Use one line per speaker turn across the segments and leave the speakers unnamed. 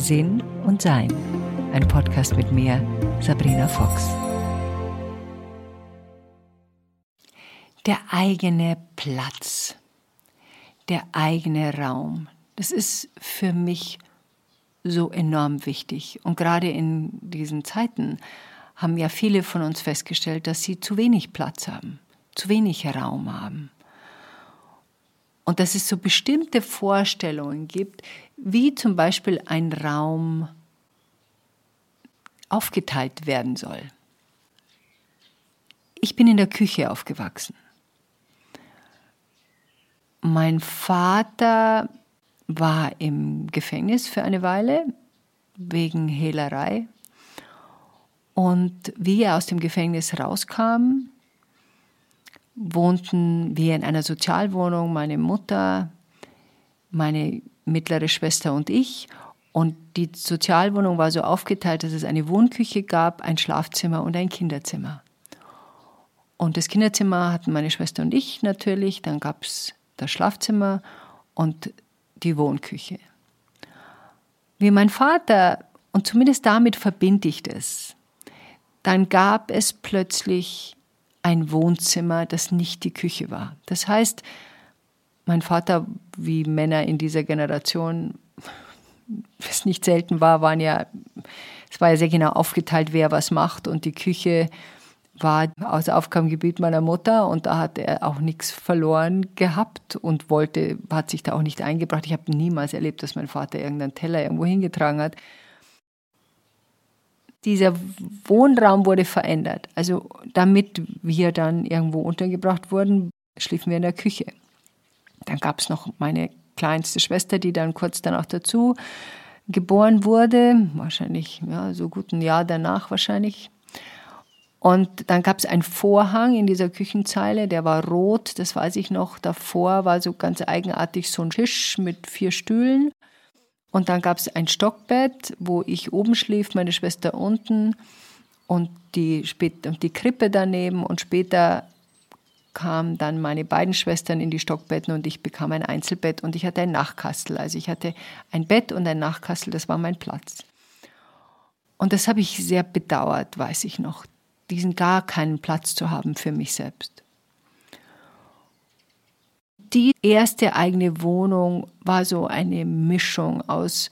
Sinn und Sein. Ein Podcast mit mir, Sabrina Fox. Der eigene Platz, der eigene Raum, das ist für mich so enorm wichtig. Und gerade in diesen Zeiten haben ja viele von uns festgestellt, dass sie zu wenig Platz haben, zu wenig Raum haben. Und dass es so bestimmte Vorstellungen gibt, wie zum Beispiel ein Raum aufgeteilt werden soll. Ich bin in der Küche aufgewachsen. Mein Vater war im Gefängnis für eine Weile wegen Hehlerei. Und wie er aus dem Gefängnis rauskam, wohnten wir in einer Sozialwohnung, meine Mutter, meine mittlere Schwester und ich. Und die Sozialwohnung war so aufgeteilt, dass es eine Wohnküche gab, ein Schlafzimmer und ein Kinderzimmer. Und das Kinderzimmer hatten meine Schwester und ich natürlich, dann gab es das Schlafzimmer und die Wohnküche. Wie mein Vater, und zumindest damit verbinde ich das, dann gab es plötzlich ein Wohnzimmer, das nicht die Küche war. Das heißt, mein Vater, wie Männer in dieser Generation, es nicht selten war, waren ja, es war ja sehr genau aufgeteilt, wer was macht und die Küche war aus Aufgabengebiet meiner Mutter und da hat er auch nichts verloren gehabt und wollte, hat sich da auch nicht eingebracht. Ich habe niemals erlebt, dass mein Vater irgendeinen Teller irgendwo hingetragen hat dieser Wohnraum wurde verändert. Also damit wir dann irgendwo untergebracht wurden, schliefen wir in der Küche. Dann gab es noch meine kleinste Schwester, die dann kurz danach dazu geboren wurde, wahrscheinlich ja, so gut ein Jahr danach wahrscheinlich. Und dann gab es einen Vorhang in dieser Küchenzeile, der war rot, das weiß ich noch. Davor war so ganz eigenartig so ein Tisch mit vier Stühlen. Und dann gab es ein Stockbett, wo ich oben schlief, meine Schwester unten und die, und die Krippe daneben. Und später kamen dann meine beiden Schwestern in die Stockbetten und ich bekam ein Einzelbett und ich hatte ein Nachtkastel. Also ich hatte ein Bett und ein Nachtkastel, das war mein Platz. Und das habe ich sehr bedauert, weiß ich noch, diesen gar keinen Platz zu haben für mich selbst die erste eigene Wohnung war so eine Mischung aus,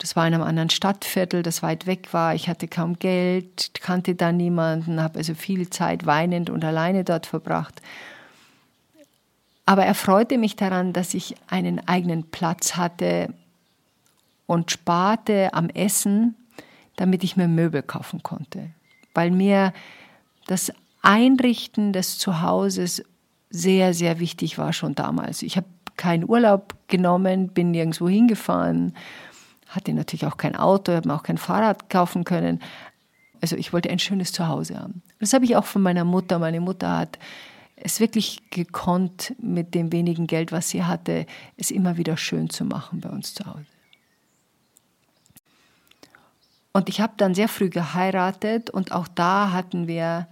das war in einem anderen Stadtviertel, das weit weg war. Ich hatte kaum Geld, kannte da niemanden, habe also viel Zeit weinend und alleine dort verbracht. Aber er freute mich daran, dass ich einen eigenen Platz hatte und sparte am Essen, damit ich mir Möbel kaufen konnte. Weil mir das Einrichten des Zuhauses sehr, sehr wichtig war schon damals. Ich habe keinen Urlaub genommen, bin nirgendwo hingefahren, hatte natürlich auch kein Auto, habe mir auch kein Fahrrad kaufen können. Also ich wollte ein schönes Zuhause haben. Das habe ich auch von meiner Mutter. Meine Mutter hat es wirklich gekonnt, mit dem wenigen Geld, was sie hatte, es immer wieder schön zu machen bei uns zu Hause. Und ich habe dann sehr früh geheiratet und auch da hatten wir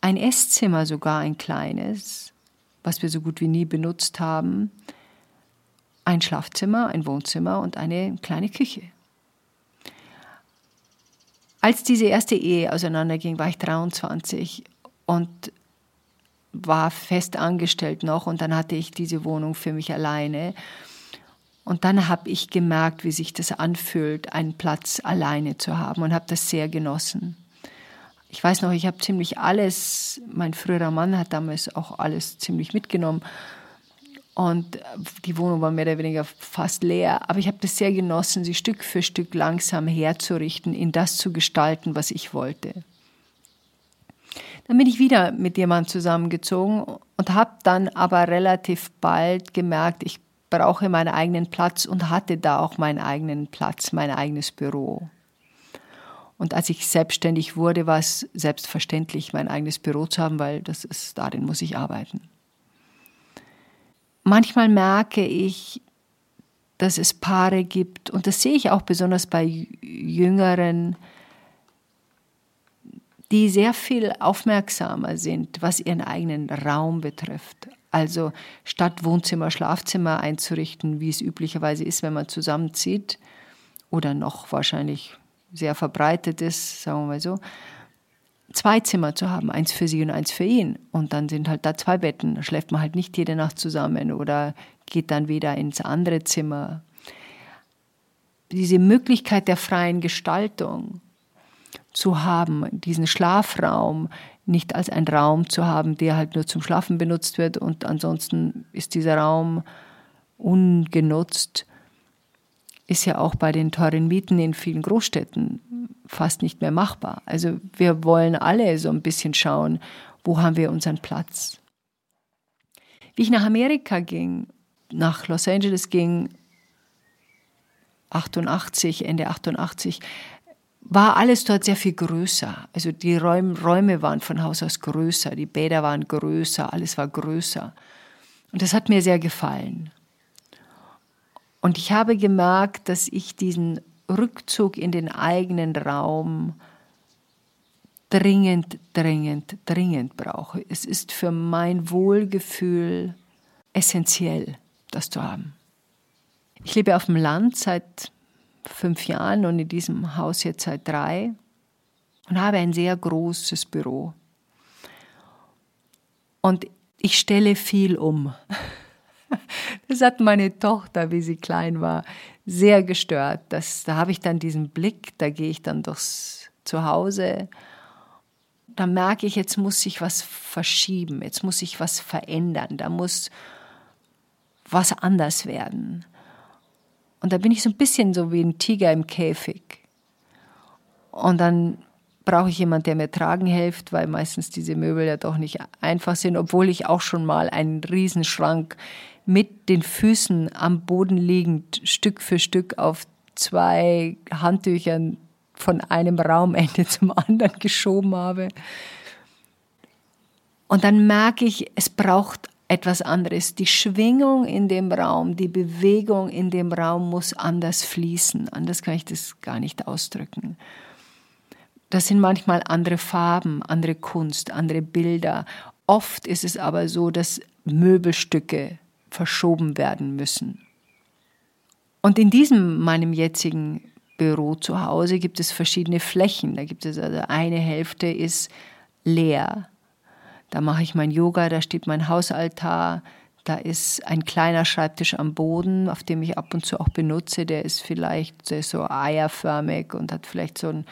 ein Esszimmer sogar, ein kleines was wir so gut wie nie benutzt haben, ein Schlafzimmer, ein Wohnzimmer und eine kleine Küche. Als diese erste Ehe auseinanderging, war ich 23 und war fest angestellt noch und dann hatte ich diese Wohnung für mich alleine. Und dann habe ich gemerkt, wie sich das anfühlt, einen Platz alleine zu haben und habe das sehr genossen ich weiß noch, ich habe ziemlich alles, mein früherer Mann hat damals auch alles ziemlich mitgenommen. Und die Wohnung war mehr oder weniger fast leer. Aber ich habe das sehr genossen, sie Stück für Stück langsam herzurichten, in das zu gestalten, was ich wollte. Dann bin ich wieder mit jemandem zusammengezogen und habe dann aber relativ bald gemerkt, ich brauche meinen eigenen Platz und hatte da auch meinen eigenen Platz, mein eigenes Büro. Und als ich selbstständig wurde, war es selbstverständlich, mein eigenes Büro zu haben, weil das ist, darin muss ich arbeiten. Manchmal merke ich, dass es Paare gibt, und das sehe ich auch besonders bei Jüngeren, die sehr viel aufmerksamer sind, was ihren eigenen Raum betrifft. Also statt Wohnzimmer, Schlafzimmer einzurichten, wie es üblicherweise ist, wenn man zusammenzieht, oder noch wahrscheinlich sehr verbreitet ist, sagen wir mal so, zwei Zimmer zu haben, eins für sie und eins für ihn. Und dann sind halt da zwei Betten. Da schläft man halt nicht jede Nacht zusammen oder geht dann wieder ins andere Zimmer. Diese Möglichkeit der freien Gestaltung zu haben, diesen Schlafraum nicht als ein Raum zu haben, der halt nur zum Schlafen benutzt wird und ansonsten ist dieser Raum ungenutzt, ist ja auch bei den teuren Mieten in vielen Großstädten fast nicht mehr machbar. Also wir wollen alle so ein bisschen schauen, wo haben wir unseren Platz. Wie ich nach Amerika ging, nach Los Angeles ging, 88, Ende 88, war alles dort sehr viel größer. Also die Räume, Räume waren von Haus aus größer, die Bäder waren größer, alles war größer. Und das hat mir sehr gefallen. Und ich habe gemerkt, dass ich diesen Rückzug in den eigenen Raum dringend, dringend, dringend brauche. Es ist für mein Wohlgefühl essentiell, das zu haben. Ich lebe auf dem Land seit fünf Jahren und in diesem Haus jetzt seit drei und habe ein sehr großes Büro. Und ich stelle viel um. Das hat meine Tochter, wie sie klein war, sehr gestört. Das, da habe ich dann diesen Blick, da gehe ich dann durchs Zuhause. Da merke ich, jetzt muss sich was verschieben, jetzt muss sich was verändern, da muss was anders werden. Und da bin ich so ein bisschen so wie ein Tiger im Käfig. Und dann brauche ich jemanden, der mir tragen hilft, weil meistens diese Möbel ja doch nicht einfach sind, obwohl ich auch schon mal einen Riesenschrank mit den Füßen am Boden liegend Stück für Stück auf zwei Handtüchern von einem Raumende zum anderen geschoben habe. Und dann merke ich, es braucht etwas anderes. Die Schwingung in dem Raum, die Bewegung in dem Raum muss anders fließen. Anders kann ich das gar nicht ausdrücken. Das sind manchmal andere Farben, andere Kunst, andere Bilder. Oft ist es aber so, dass Möbelstücke verschoben werden müssen. Und in diesem meinem jetzigen Büro zu Hause gibt es verschiedene Flächen. Da gibt es also eine Hälfte ist leer, da mache ich mein Yoga, da steht mein Hausaltar, da ist ein kleiner Schreibtisch am Boden, auf dem ich ab und zu auch benutze. Der ist vielleicht der ist so eierförmig und hat vielleicht so ein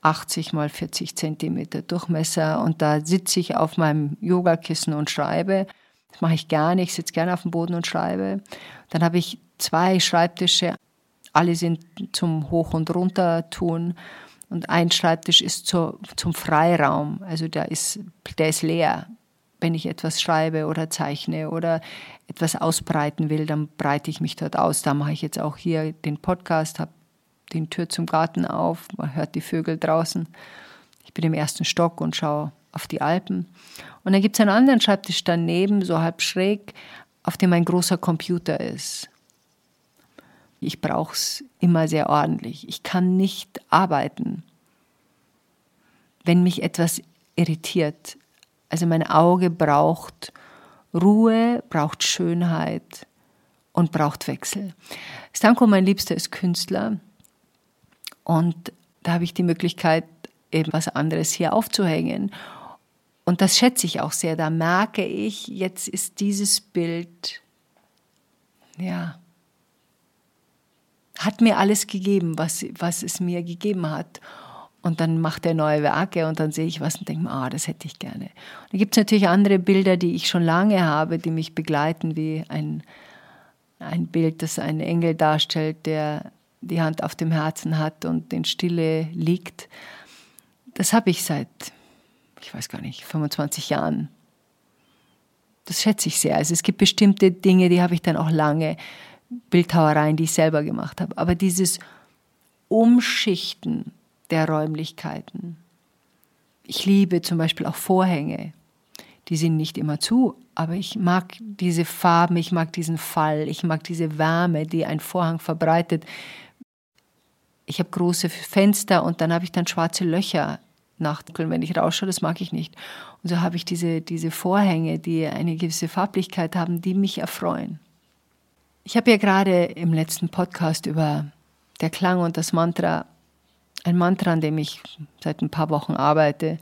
80 mal 40 Zentimeter Durchmesser. Und da sitze ich auf meinem Yogakissen und schreibe. Das mache ich gerne. Ich sitze gerne auf dem Boden und schreibe. Dann habe ich zwei Schreibtische. Alle sind zum Hoch- und Runter tun. Und ein Schreibtisch ist zur, zum Freiraum, also der ist, der ist leer. Wenn ich etwas schreibe oder zeichne oder etwas ausbreiten will, dann breite ich mich dort aus. Da mache ich jetzt auch hier den Podcast, habe den Tür zum Garten auf, man hört die Vögel draußen. Ich bin im ersten Stock und schaue auf die Alpen. Und dann gibt es einen anderen Schreibtisch daneben, so halb schräg, auf dem ein großer Computer ist. Ich brauche es immer sehr ordentlich. Ich kann nicht arbeiten, wenn mich etwas irritiert. Also mein Auge braucht Ruhe, braucht Schönheit und braucht Wechsel. Stanko, mein Liebster, ist Künstler und da habe ich die Möglichkeit, eben was anderes hier aufzuhängen. Und das schätze ich auch sehr. Da merke ich, jetzt ist dieses Bild, ja, hat mir alles gegeben, was, was es mir gegeben hat. Und dann macht er neue Werke und dann sehe ich was und denke mir, ah, das hätte ich gerne. Und dann gibt es natürlich andere Bilder, die ich schon lange habe, die mich begleiten, wie ein, ein Bild, das einen Engel darstellt, der die Hand auf dem Herzen hat und in Stille liegt. Das habe ich seit, ich weiß gar nicht, 25 Jahren. Das schätze ich sehr. Also es gibt bestimmte Dinge, die habe ich dann auch lange Bildhauereien, die ich selber gemacht habe. Aber dieses Umschichten der Räumlichkeiten. Ich liebe zum Beispiel auch Vorhänge. Die sind nicht immer zu, aber ich mag diese Farben, ich mag diesen Fall, ich mag diese Wärme, die ein Vorhang verbreitet. Ich habe große Fenster und dann habe ich dann schwarze Löcher nachdunkeln, wenn ich rausschaue, das mag ich nicht. Und so habe ich diese, diese Vorhänge, die eine gewisse Farblichkeit haben, die mich erfreuen. Ich habe ja gerade im letzten Podcast über der Klang und das Mantra, ein Mantra, an dem ich seit ein paar Wochen arbeite,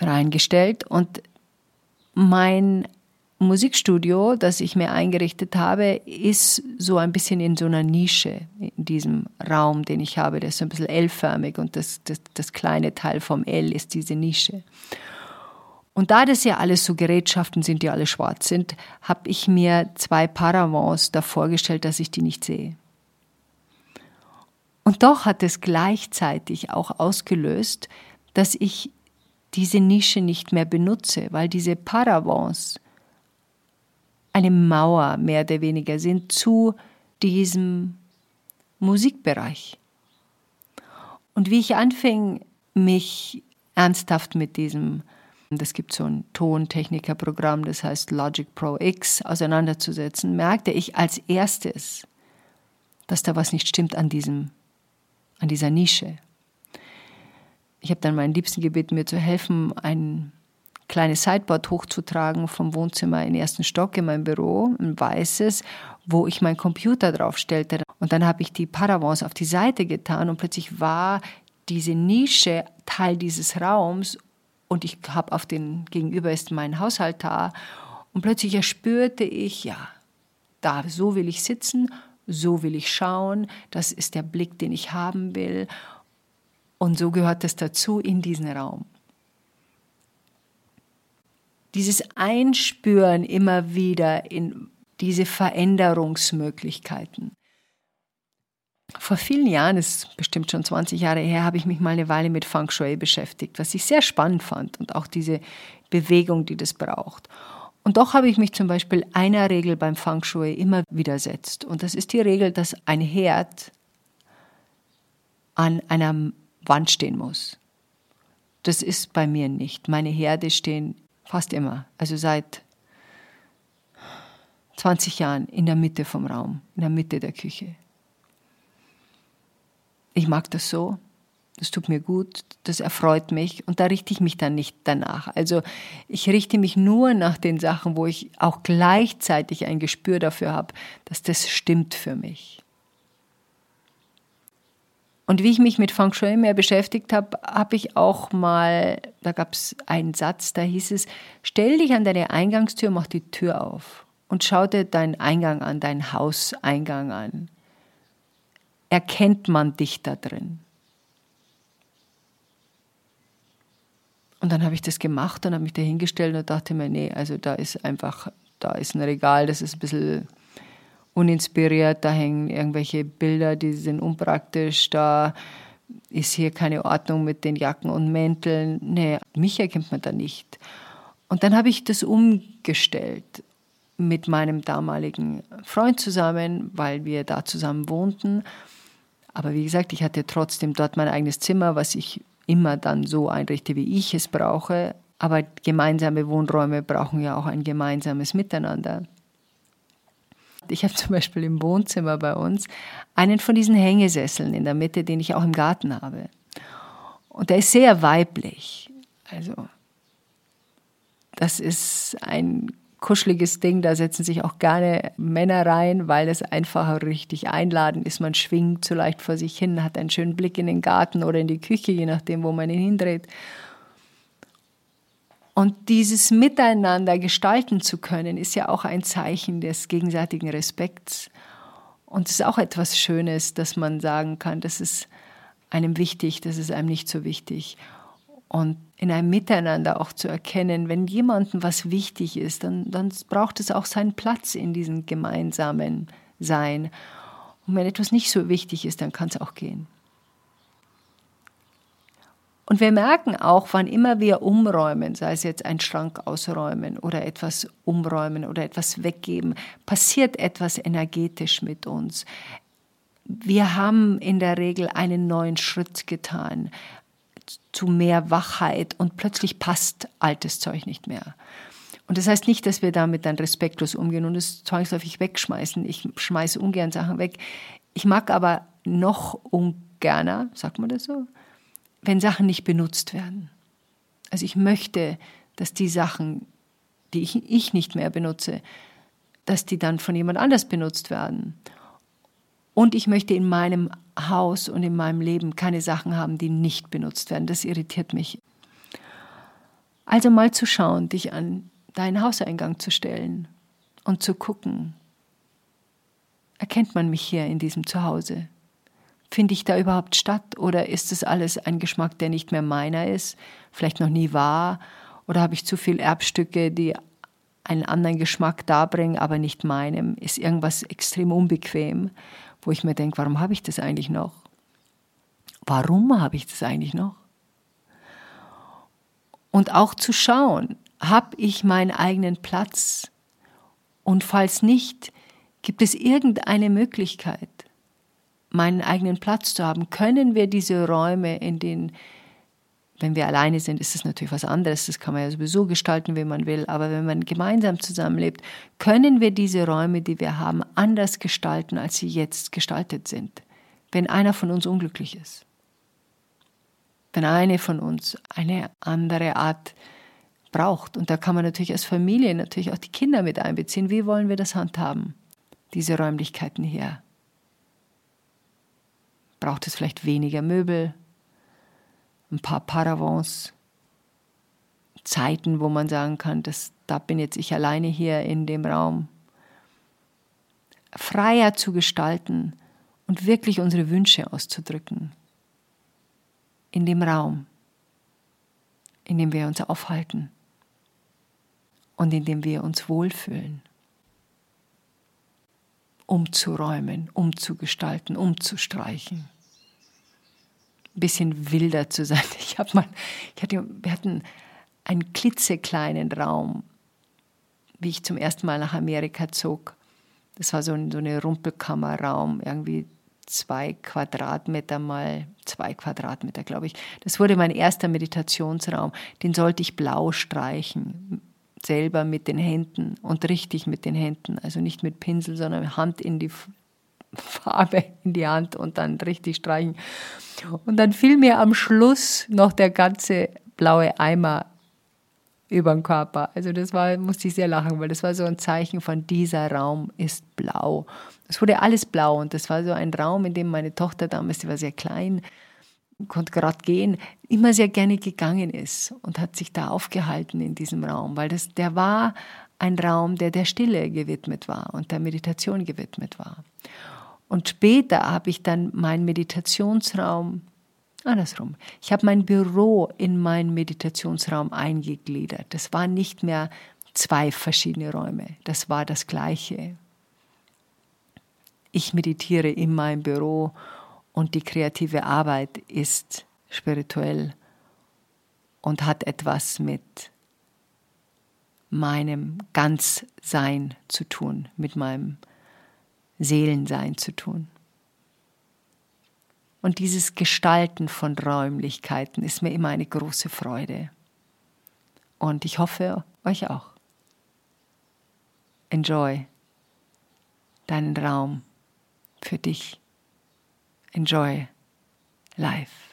reingestellt. Und mein Musikstudio, das ich mir eingerichtet habe, ist so ein bisschen in so einer Nische in diesem Raum, den ich habe. Der ist so ein bisschen L-förmig und das, das, das kleine Teil vom L ist diese Nische. Und da das ja alles so Gerätschaften sind, die alle schwarz sind, habe ich mir zwei Paravents da vorgestellt, dass ich die nicht sehe. Und doch hat es gleichzeitig auch ausgelöst, dass ich diese Nische nicht mehr benutze, weil diese Paravents eine Mauer mehr oder weniger sind zu diesem Musikbereich. Und wie ich anfing, mich ernsthaft mit diesem, es gibt so ein Tontechnikerprogramm, das heißt Logic Pro X, auseinanderzusetzen, merkte ich als erstes, dass da was nicht stimmt an, diesem, an dieser Nische. Ich habe dann meinen Liebsten gebeten, mir zu helfen, ein kleines Sideboard hochzutragen vom Wohnzimmer in den ersten Stock in mein Büro, ein weißes, wo ich meinen Computer drauf stellte. Und dann habe ich die Paravents auf die Seite getan und plötzlich war diese Nische Teil dieses Raums und ich habe auf den gegenüber ist mein Haushaltar und plötzlich erspürte ich, ja, da so will ich sitzen, so will ich schauen, das ist der Blick, den ich haben will. Und so gehört es dazu in diesen Raum dieses Einspüren immer wieder in diese Veränderungsmöglichkeiten. Vor vielen Jahren, es ist bestimmt schon 20 Jahre her, habe ich mich mal eine Weile mit Feng Shui beschäftigt, was ich sehr spannend fand und auch diese Bewegung, die das braucht. Und doch habe ich mich zum Beispiel einer Regel beim Feng Shui immer widersetzt. Und das ist die Regel, dass ein Herd an einer Wand stehen muss. Das ist bei mir nicht. Meine Herde stehen Fast immer. Also seit 20 Jahren in der Mitte vom Raum, in der Mitte der Küche. Ich mag das so. Das tut mir gut, das erfreut mich und da richte ich mich dann nicht danach. Also ich richte mich nur nach den Sachen, wo ich auch gleichzeitig ein Gespür dafür habe, dass das stimmt für mich. Und wie ich mich mit Feng Shui mehr beschäftigt habe, habe ich auch mal, da gab es einen Satz, da hieß es, stell dich an deine Eingangstür, mach die Tür auf und schau dir deinen Eingang an, deinen Hauseingang an. Erkennt man dich da drin? Und dann habe ich das gemacht und habe mich da hingestellt und dachte mir, nee, also da ist einfach, da ist ein Regal, das ist ein bisschen uninspiriert, da hängen irgendwelche Bilder, die sind unpraktisch, da ist hier keine Ordnung mit den Jacken und Mänteln. Nee, mich erkennt man da nicht. Und dann habe ich das umgestellt mit meinem damaligen Freund zusammen, weil wir da zusammen wohnten. Aber wie gesagt, ich hatte trotzdem dort mein eigenes Zimmer, was ich immer dann so einrichte, wie ich es brauche. Aber gemeinsame Wohnräume brauchen ja auch ein gemeinsames Miteinander. Ich habe zum Beispiel im Wohnzimmer bei uns einen von diesen Hängesesseln in der Mitte, den ich auch im Garten habe. Und der ist sehr weiblich. Also, das ist ein kuscheliges Ding, da setzen sich auch gerne Männer rein, weil es einfach richtig einladend ist. Man schwingt so leicht vor sich hin, hat einen schönen Blick in den Garten oder in die Küche, je nachdem, wo man ihn hindreht. Und dieses Miteinander gestalten zu können, ist ja auch ein Zeichen des gegenseitigen Respekts. Und es ist auch etwas Schönes, dass man sagen kann, das ist einem wichtig, das ist einem nicht so wichtig. Und in einem Miteinander auch zu erkennen, wenn jemandem was wichtig ist, dann, dann braucht es auch seinen Platz in diesem gemeinsamen Sein. Und wenn etwas nicht so wichtig ist, dann kann es auch gehen. Und wir merken auch, wann immer wir umräumen, sei es jetzt ein Schrank ausräumen oder etwas umräumen oder etwas weggeben, passiert etwas energetisch mit uns. Wir haben in der Regel einen neuen Schritt getan zu mehr Wachheit und plötzlich passt altes Zeug nicht mehr. Und das heißt nicht, dass wir damit dann respektlos umgehen und es zwangsläufig wegschmeißen. Ich schmeiße ungern Sachen weg. Ich mag aber noch ungerner, sagt man das so, wenn Sachen nicht benutzt werden. Also ich möchte, dass die Sachen, die ich, ich nicht mehr benutze, dass die dann von jemand anders benutzt werden. Und ich möchte in meinem Haus und in meinem Leben keine Sachen haben, die nicht benutzt werden. Das irritiert mich. Also mal zu schauen, dich an deinen Hauseingang zu stellen und zu gucken, erkennt man mich hier in diesem Zuhause? Finde ich da überhaupt statt oder ist das alles ein Geschmack, der nicht mehr meiner ist, vielleicht noch nie war? Oder habe ich zu viele Erbstücke, die einen anderen Geschmack darbringen, aber nicht meinem? Ist irgendwas extrem unbequem, wo ich mir denke, warum habe ich das eigentlich noch? Warum habe ich das eigentlich noch? Und auch zu schauen, habe ich meinen eigenen Platz? Und falls nicht, gibt es irgendeine Möglichkeit, meinen eigenen Platz zu haben? Können wir diese Räume, in denen, wenn wir alleine sind, ist es natürlich was anderes, das kann man ja sowieso gestalten, wie man will, aber wenn man gemeinsam zusammenlebt, können wir diese Räume, die wir haben, anders gestalten, als sie jetzt gestaltet sind, wenn einer von uns unglücklich ist? Wenn eine von uns eine andere Art braucht. Und da kann man natürlich als Familie natürlich auch die Kinder mit einbeziehen. Wie wollen wir das handhaben, diese Räumlichkeiten hier? Braucht es vielleicht weniger Möbel, ein paar Paravents, Zeiten, wo man sagen kann, dass, da bin jetzt ich alleine hier in dem Raum. Freier zu gestalten und wirklich unsere Wünsche auszudrücken. In dem Raum, in dem wir uns aufhalten und in dem wir uns wohlfühlen. Umzuräumen, umzugestalten, umzustreichen. Ein bisschen wilder zu sein. Ich habe mal, ich hatte, wir hatten einen klitzekleinen Raum, wie ich zum ersten Mal nach Amerika zog. Das war so, ein, so eine Rumpelkammerraum, irgendwie zwei Quadratmeter mal zwei Quadratmeter, glaube ich. Das wurde mein erster Meditationsraum. Den sollte ich blau streichen selber mit den Händen und richtig mit den Händen, also nicht mit Pinsel, sondern Hand in die Farbe in die Hand und dann richtig streichen. Und dann fiel mir am Schluss noch der ganze blaue Eimer über den Körper. Also das war, musste ich sehr lachen, weil das war so ein Zeichen von dieser Raum ist blau. Es wurde alles blau und das war so ein Raum, in dem meine Tochter damals, die war sehr klein, konnte gerade gehen, immer sehr gerne gegangen ist und hat sich da aufgehalten in diesem Raum, weil das, der war ein Raum, der der Stille gewidmet war und der Meditation gewidmet war. Und später habe ich dann meinen Meditationsraum, andersrum, ich habe mein Büro in meinen Meditationsraum eingegliedert. Das waren nicht mehr zwei verschiedene Räume, das war das gleiche. Ich meditiere in meinem Büro und die kreative Arbeit ist spirituell und hat etwas mit meinem Ganzsein zu tun, mit meinem Seelensein zu tun. Und dieses Gestalten von Räumlichkeiten ist mir immer eine große Freude. Und ich hoffe, euch auch. Enjoy deinen Raum für dich. Enjoy life.